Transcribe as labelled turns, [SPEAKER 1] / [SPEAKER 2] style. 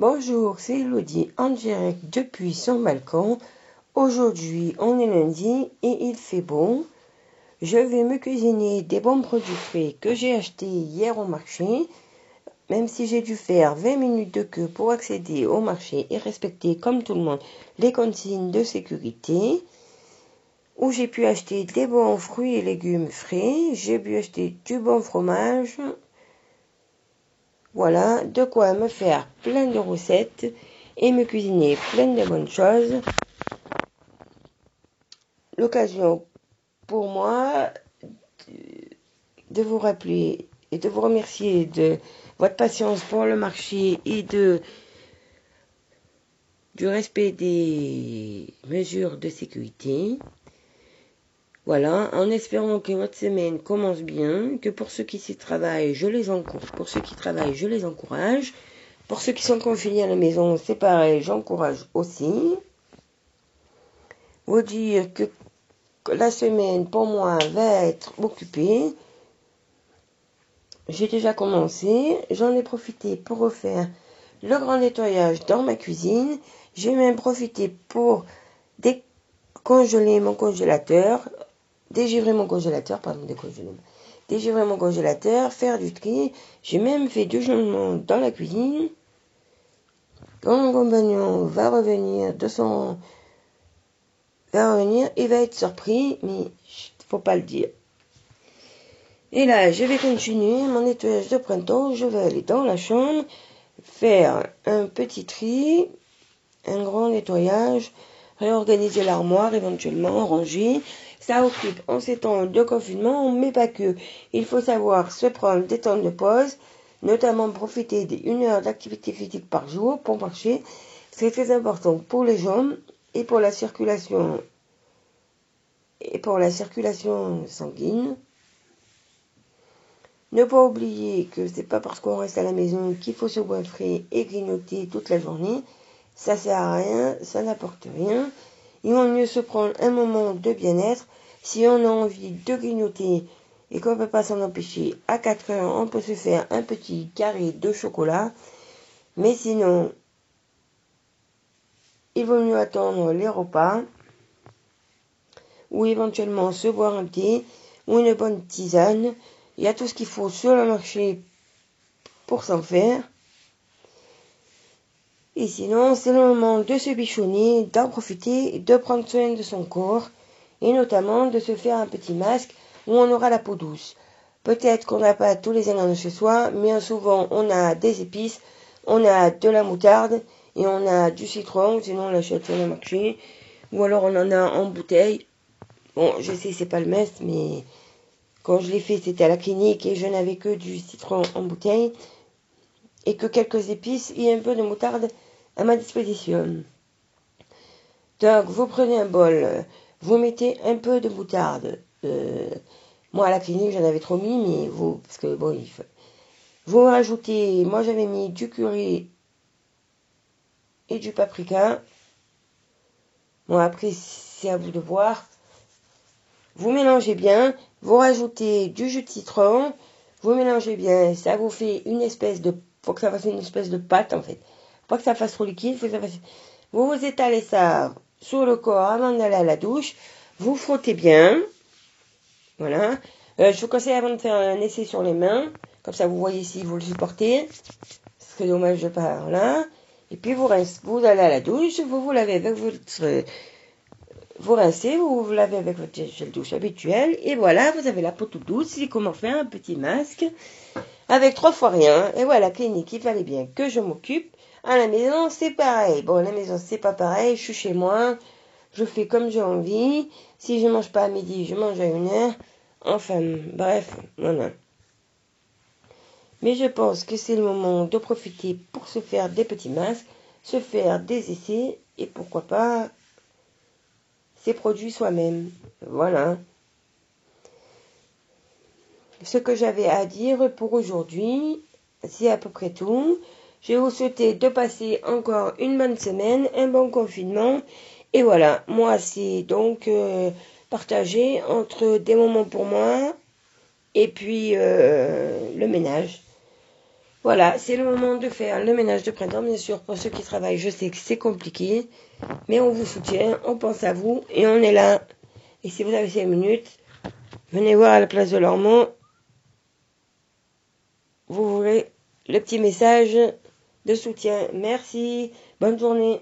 [SPEAKER 1] Bonjour, c'est Elodie en direct depuis son balcon. Aujourd'hui, on est lundi et il fait beau. Je vais me cuisiner des bons produits frais que j'ai achetés hier au marché. Même si j'ai dû faire 20 minutes de queue pour accéder au marché et respecter comme tout le monde les consignes de sécurité, où j'ai pu acheter des bons fruits et légumes frais, j'ai pu acheter du bon fromage, voilà, de quoi me faire plein de recettes et me cuisiner plein de bonnes choses. L'occasion pour moi de vous rappeler et de vous remercier de votre patience pour le marché et de du respect des mesures de sécurité. Voilà, en espérant que votre semaine commence bien, que pour ceux qui s'y travaillent, je les encourage. Pour ceux qui travaillent, je les encourage. Pour ceux qui sont confinés à la maison, c'est pareil, j'encourage aussi. Vous dire que la semaine pour moi va être occupée. J'ai déjà commencé, j'en ai profité pour refaire le grand nettoyage dans ma cuisine. J'ai même profité pour décongeler mon congélateur, dégivrer mon congélateur, pardon, décongeler, dégivrer mon congélateur, faire du tri. J'ai même fait deux changements dans la cuisine. Quand mon compagnon va revenir de son, va revenir, il va être surpris, mais faut pas le dire. Et là, je vais continuer mon nettoyage de printemps. Je vais aller dans la chambre, faire un petit tri, un grand nettoyage, réorganiser l'armoire éventuellement, ranger, ça occupe en ces temps de confinement, mais pas que. Il faut savoir se prendre des temps de pause, notamment profiter d'une heure d'activité physique par jour pour marcher. C'est très important pour les jambes et pour la circulation et pour la circulation sanguine. Ne pas oublier que c'est pas parce qu'on reste à la maison qu'il faut se goinfrer et grignoter toute la journée. Ça sert à rien, ça n'apporte rien. Il vaut mieux se prendre un moment de bien-être. Si on a envie de grignoter et qu'on ne peut pas s'en empêcher, à 4 heures, on peut se faire un petit carré de chocolat. Mais sinon, il vaut mieux attendre les repas ou éventuellement se boire un thé ou une bonne tisane. Il y a tout ce qu'il faut sur le marché pour s'en faire. Et sinon, c'est le moment de se bichonner, d'en profiter, de prendre soin de son corps, et notamment de se faire un petit masque où on aura la peau douce. Peut-être qu'on n'a pas tous les ingrédients chez soi, mais souvent on a des épices, on a de la moutarde, et on a du citron, sinon on l'achète sur le marché, ou alors on en a en bouteille. Bon, je sais, c'est pas le mest, mais quand je l'ai fait, c'était à la clinique et je n'avais que du citron en bouteille et que quelques épices et un peu de moutarde à ma disposition. Donc, vous prenez un bol, vous mettez un peu de moutarde. Euh, moi, à la clinique, j'en avais trop mis, mais vous, parce que bon, il faut, vous rajoutez, moi j'avais mis du curry et du paprika. Bon, après, c'est à vous de voir. Vous mélangez bien, vous rajoutez du jus de citron, vous mélangez bien, ça vous fait une espèce de, faut que ça fasse une espèce de pâte en fait. Pas que ça fasse trop liquide. Vous vous étalez ça sur le corps avant d'aller à la douche. Vous frottez bien. Voilà. Euh, je vous conseille avant de faire un essai sur les mains. Comme ça, vous voyez si vous le supportez. Ce serait dommage de pas, là. Et puis, vous rincez, vous allez à la douche, vous vous lavez avec votre, vous rincez, vous vous lavez avec votre gel douche habituel. Et voilà, vous avez la peau toute douce. C'est comment faire un petit masque. Avec trois fois rien. Et voilà, clinique, il fallait bien que je m'occupe. À la maison, c'est pareil. Bon, la maison, c'est pas pareil. Je suis chez moi. Je fais comme j'ai envie. Si je mange pas à midi, je mange à une heure. Enfin, bref, voilà. Mais je pense que c'est le moment de profiter pour se faire des petits masques, se faire des essais et pourquoi pas ces produits soi-même. Voilà. Ce que j'avais à dire pour aujourd'hui, c'est à peu près tout. Je vais vous souhaiter de passer encore une bonne semaine, un bon confinement. Et voilà, moi c'est donc euh, partagé entre des moments pour moi et puis euh, le ménage. Voilà, c'est le moment de faire le ménage de printemps. Bien sûr, pour ceux qui travaillent, je sais que c'est compliqué, mais on vous soutient, on pense à vous et on est là. Et si vous avez 5 minutes, venez voir à la place de Lormont. Vous verrez le petit message de soutien. Merci. Bonne journée.